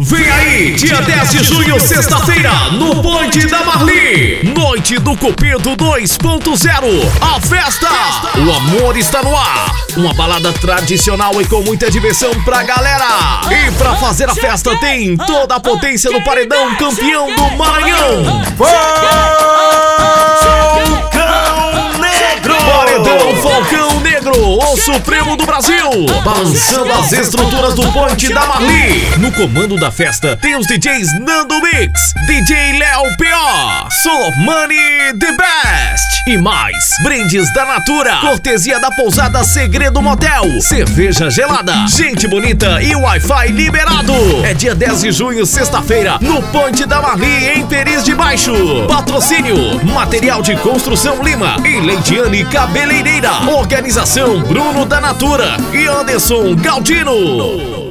Vem aí, dia 10 de junho, sexta-feira, no Ponte da Marli. Noite do Cupido 2.0. A festa! O amor está no ar. Uma balada tradicional e com muita diversão pra galera. E pra fazer a festa tem toda a potência do paredão campeão do Maranhão. Falcão Negro! Paredão Falcão Negro, o Supremo do Brasil. Balançando as estruturas do Ponte da Marli. No comando da festa tem os DJs Nando Mix, DJ Léo P.O., Solomani The Best. E mais, brindes da Natura, cortesia da pousada Segredo Motel, cerveja gelada, gente bonita e Wi-Fi liberado. É dia 10 de junho, sexta-feira, no Ponte da Marli, em Peris de Baixo. Patrocínio, Material de Construção Lima e Leidiane Cabeleireira. Organização Bruno da Natura e Anderson Galdino.